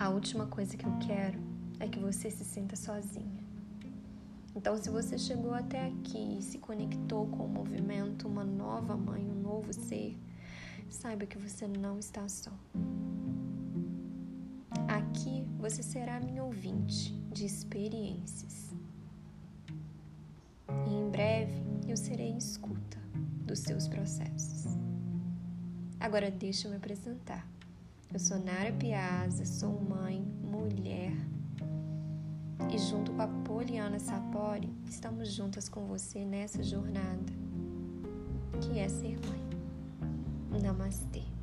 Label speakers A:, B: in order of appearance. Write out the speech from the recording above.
A: A última coisa que eu quero é que você se sinta sozinha. Então, se você chegou até aqui e se conectou com o movimento Uma Nova Mãe, um Novo Ser, saiba que você não está só. Aqui você será minha ouvinte de experiências. E em breve eu serei escuta dos seus processos. Agora deixa eu me apresentar. Eu sou Nara Piazza, sou mãe, mulher e junto com a Poliana Sapori estamos juntas com você nessa jornada que é ser mãe. Namastê.